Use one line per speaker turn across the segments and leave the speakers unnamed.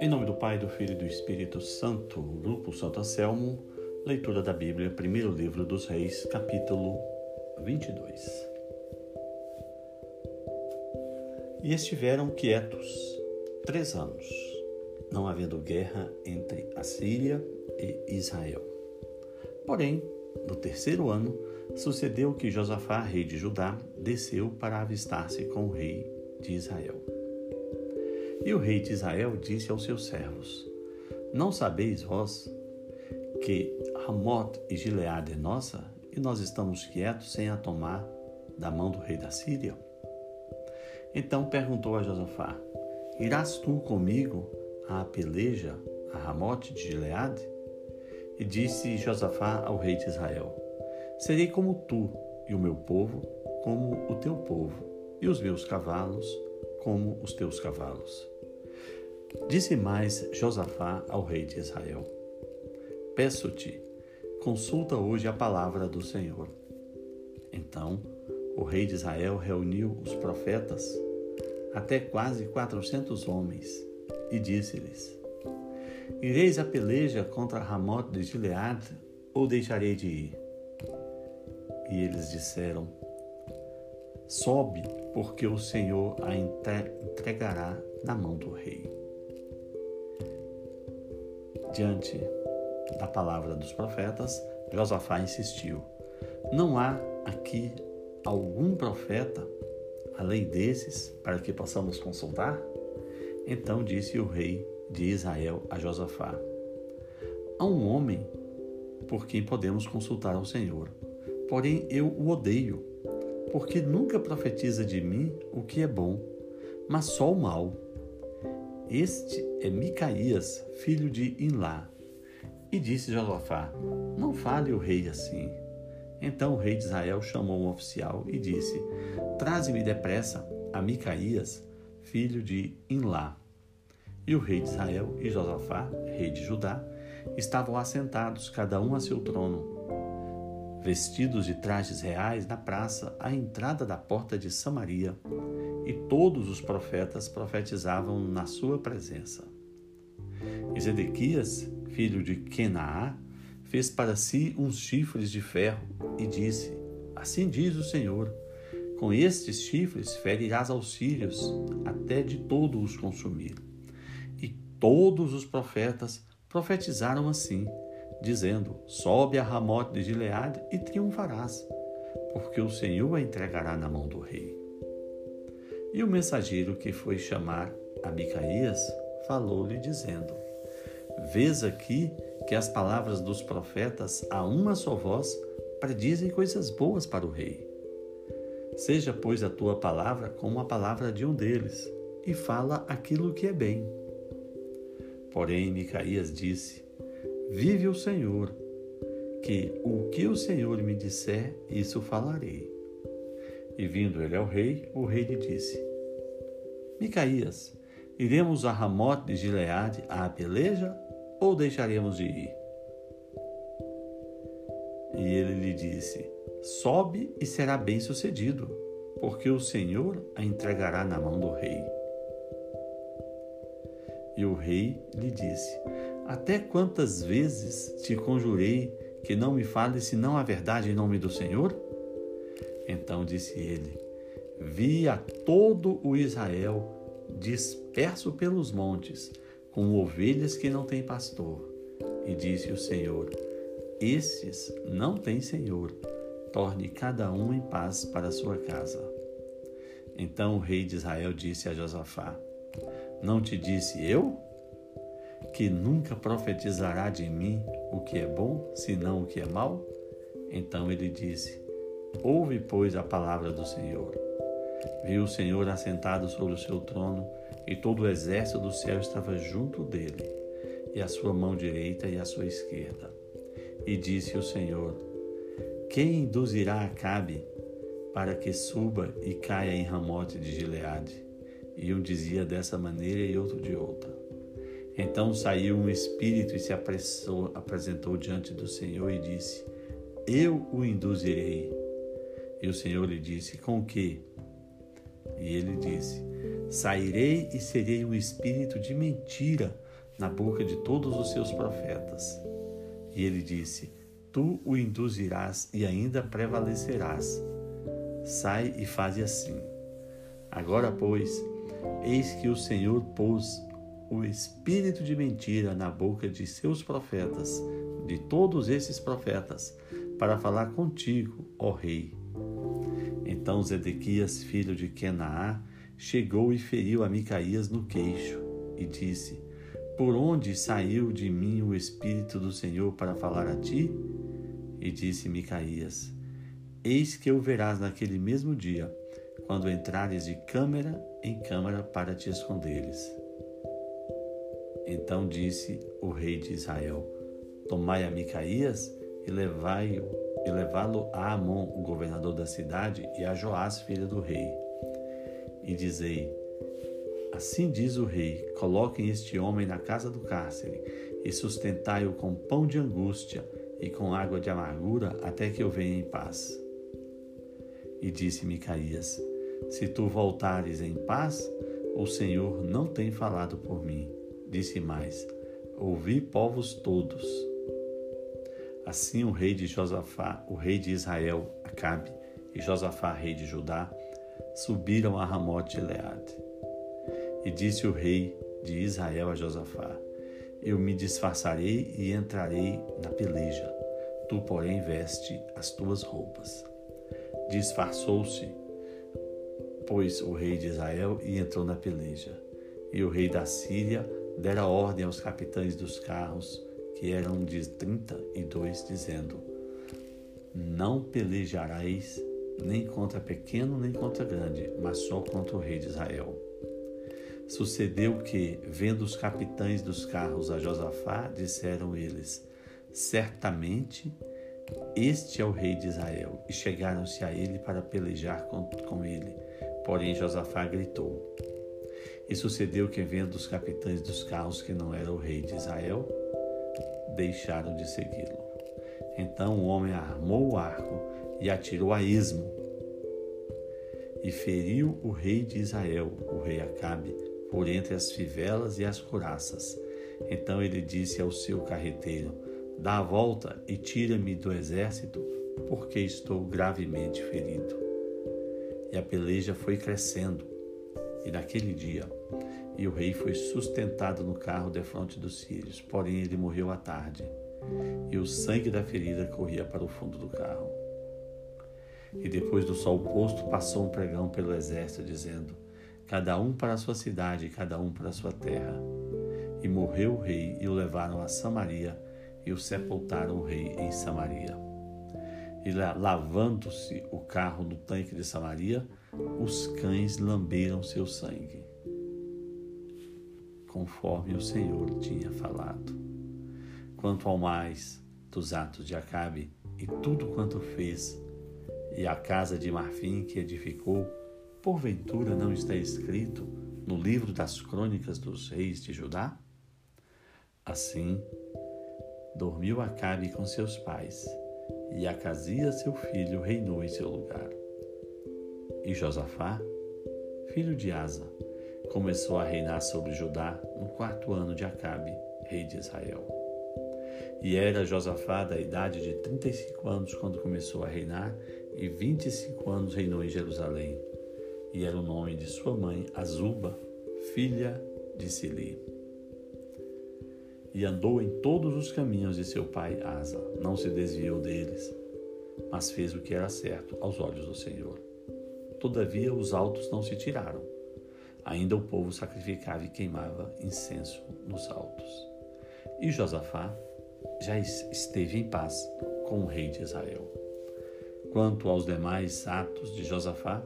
Em nome do Pai, do Filho e do Espírito Santo, Grupo Santo Anselmo, leitura da Bíblia, primeiro livro dos Reis, capítulo 22. E estiveram quietos três anos, não havendo guerra entre a Síria e Israel. Porém, no terceiro ano, sucedeu que Josafá, rei de Judá, desceu para avistar-se com o rei de Israel. E o rei de Israel disse aos seus servos: Não sabeis vós que Ramot e Gileade é nossa, e nós estamos quietos sem a tomar da mão do rei da Síria? Então perguntou a Josafá: Irás tu comigo à peleja a Ramote de Gileade? E disse Josafá ao rei de Israel: Serei como tu, e o meu povo como o teu povo, e os meus cavalos como os teus cavalos. Disse mais Josafá ao rei de Israel: Peço-te, consulta hoje a palavra do Senhor. Então o rei de Israel reuniu os profetas, até quase quatrocentos homens, e disse-lhes: Ireis a peleja contra Ramote de Gileade, ou deixarei de ir? E eles disseram: Sobe, porque o Senhor a entregará na mão do rei. Diante da palavra dos profetas, Josafá insistiu: Não há aqui algum profeta além desses para que possamos consultar? Então disse o rei de Israel a Josafá: Há um homem por quem podemos consultar ao Senhor, porém eu o odeio, porque nunca profetiza de mim o que é bom, mas só o mal. Este é Micaías, filho de Inlá. E disse Josafá: Não fale o rei assim. Então o rei de Israel chamou um oficial e disse: Traze-me depressa a Micaías, filho de Inlá. E o rei de Israel e Josafá, rei de Judá, estavam assentados, cada um a seu trono, vestidos de trajes reais na praça, à entrada da porta de Samaria, e todos os profetas profetizavam na sua presença. E Zedequias, filho de Kenaá, fez para si uns chifres de ferro e disse: Assim diz o Senhor: Com estes chifres ferirás aos sírios, até de todo os consumir. E todos os profetas profetizaram assim, dizendo: Sobe a Ramote de Gileade e triunfarás, porque o Senhor a entregará na mão do rei. E o mensageiro que foi chamar a Micaías falou-lhe, dizendo: Vês aqui que as palavras dos profetas, a uma só voz, predizem coisas boas para o rei. Seja, pois, a tua palavra como a palavra de um deles, e fala aquilo que é bem. Porém, Micaías disse: Vive o Senhor, que o que o Senhor me disser, isso falarei. E vindo ele ao rei, o rei lhe disse: Micaías, iremos a Ramote de Gileade à peleja ou deixaremos de ir? E ele lhe disse: Sobe e será bem sucedido, porque o Senhor a entregará na mão do rei. E o rei lhe disse: Até quantas vezes te conjurei que não me fales senão a verdade em nome do Senhor? Então disse ele: Vi a todo o Israel disperso pelos montes, como ovelhas que não têm pastor. E disse o Senhor: Estes não têm Senhor, torne cada um em paz para a sua casa. Então o rei de Israel disse a Josafá: Não te disse eu? Que nunca profetizará de mim o que é bom, senão o que é mal? Então ele disse: Ouve, pois, a palavra do Senhor. Viu o Senhor assentado sobre o seu trono e todo o exército do céu estava junto dele, e a sua mão direita e a sua esquerda. E disse o Senhor: Quem induzirá Acabe para que suba e caia em Ramote de Gileade? E um dizia dessa maneira e outro de outra. Então saiu um espírito e se apressou, apresentou diante do Senhor e disse: Eu o induzirei. E o Senhor lhe disse: Com que? E ele disse: Sairei e serei um espírito de mentira na boca de todos os seus profetas. E ele disse: Tu o induzirás e ainda prevalecerás. Sai e faze assim. Agora, pois, eis que o Senhor pôs o espírito de mentira na boca de seus profetas, de todos esses profetas, para falar contigo, ó rei. Então Zedequias, filho de Kenaá, chegou e feriu a Micaías no queixo e disse: Por onde saiu de mim o espírito do Senhor para falar a ti? E disse Micaías: Eis que o verás naquele mesmo dia, quando entrares de câmara em câmara para te esconderes. Então disse o rei de Israel: Tomai a Micaías e levai-o e levá-lo a Amon, o governador da cidade, e a Joás, filha do rei. E dizei: Assim diz o rei: Coloquem este homem na casa do cárcere e sustentai-o com pão de angústia e com água de amargura até que eu venha em paz. E disse Micaías: Se tu voltares em paz, o Senhor não tem falado por mim. Disse mais: Ouvi povos todos. Assim o rei de Josafá, o rei de Israel, Acabe, e Josafá, rei de Judá, subiram a Ramote de Leade. E disse o rei de Israel a Josafá: Eu me disfarçarei e entrarei na peleja. Tu, porém, veste as tuas roupas. Disfarçou-se, pois, o rei de Israel e entrou na peleja. E o rei da Síria dera ordem aos capitães dos carros, que eram de trinta e dois, dizendo: Não pelejareis nem contra pequeno nem contra grande, mas só contra o rei de Israel. Sucedeu que, vendo os capitães dos carros a Josafá, disseram eles: Certamente este é o rei de Israel. E chegaram-se a ele para pelejar com, com ele. Porém, Josafá gritou: e sucedeu que, vendo os capitães dos carros que não era o rei de Israel, deixaram de segui-lo. Então o homem armou o arco e atirou a esmo e feriu o rei de Israel, o rei Acabe, por entre as fivelas e as couraças. Então ele disse ao seu carreteiro: Dá a volta e tira-me do exército, porque estou gravemente ferido. E a peleja foi crescendo e naquele dia, e o rei foi sustentado no carro defronte dos sírios, porém ele morreu à tarde, e o sangue da ferida corria para o fundo do carro. E depois do sol posto, passou um pregão pelo exército, dizendo: Cada um para a sua cidade, cada um para a sua terra. E morreu o rei, e o levaram a Samaria, e o sepultaram o rei em Samaria. E lavando-se o carro no tanque de Samaria, os cães lamberam seu sangue, conforme o Senhor tinha falado. Quanto ao mais dos atos de Acabe e tudo quanto fez, e a casa de marfim que edificou, porventura não está escrito no livro das crônicas dos reis de Judá? Assim, dormiu Acabe com seus pais, e Acasias, seu filho, reinou em seu lugar. E Josafá, filho de Asa, começou a reinar sobre Judá no quarto ano de Acabe, rei de Israel. E era Josafá da idade de 35 anos quando começou a reinar, e 25 anos reinou em Jerusalém. E era o nome de sua mãe, Azuba, filha de Sili. E andou em todos os caminhos de seu pai Asa, não se desviou deles, mas fez o que era certo aos olhos do Senhor. Todavia os altos não se tiraram. Ainda o povo sacrificava e queimava incenso nos altos. E Josafá já esteve em paz com o rei de Israel. Quanto aos demais atos de Josafá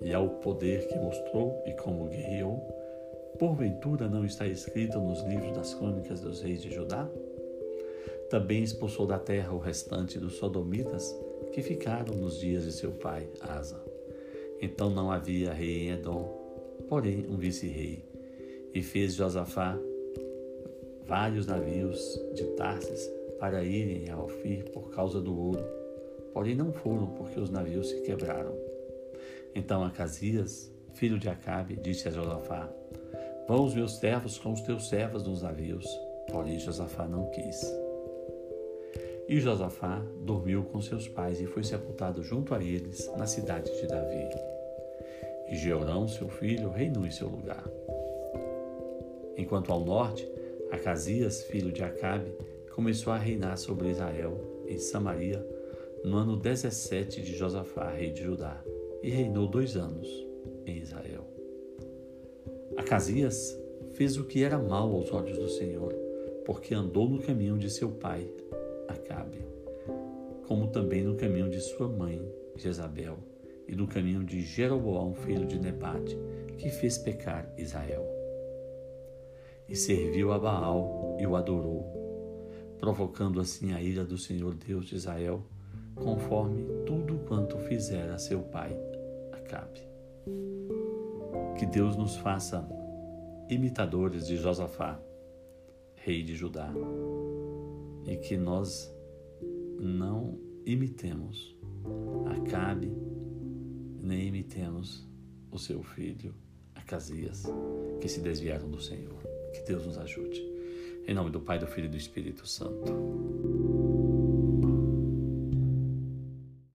e ao poder que mostrou e como guerreou, porventura não está escrito nos livros das crônicas dos reis de Judá? Também expulsou da terra o restante dos sodomitas que ficaram nos dias de seu pai Asa então não havia rei em Edom, porém um vice-rei. E fez Josafá vários navios de Tarsis para irem a Ofir por causa do ouro, porém não foram porque os navios se quebraram. Então Acasias, filho de Acabe, disse a Josafá: Vão os meus servos com os teus servos nos navios. Porém, Josafá não quis. E Josafá dormiu com seus pais e foi sepultado junto a eles na cidade de Davi. E Jeorão, seu filho, reinou em seu lugar. Enquanto ao norte, Acasias, filho de Acabe, começou a reinar sobre Israel, em Samaria, no ano 17 de Josafá, rei de Judá, e reinou dois anos em Israel. Acasias fez o que era mal aos olhos do Senhor, porque andou no caminho de seu pai, Acabe, como também no caminho de sua mãe, Jezabel, e no caminho de Jeroboão, filho de Nebate, que fez pecar Israel. E serviu a Baal e o adorou, provocando assim a ira do Senhor Deus de Israel, conforme tudo quanto fizera seu pai, Acabe. Que Deus nos faça imitadores de Josafá, rei de Judá, e que nós não imitemos Acabe, nem imitemos o seu filho Acasias, que se desviaram do Senhor. Que Deus nos ajude. Em nome do Pai, do Filho e do Espírito Santo.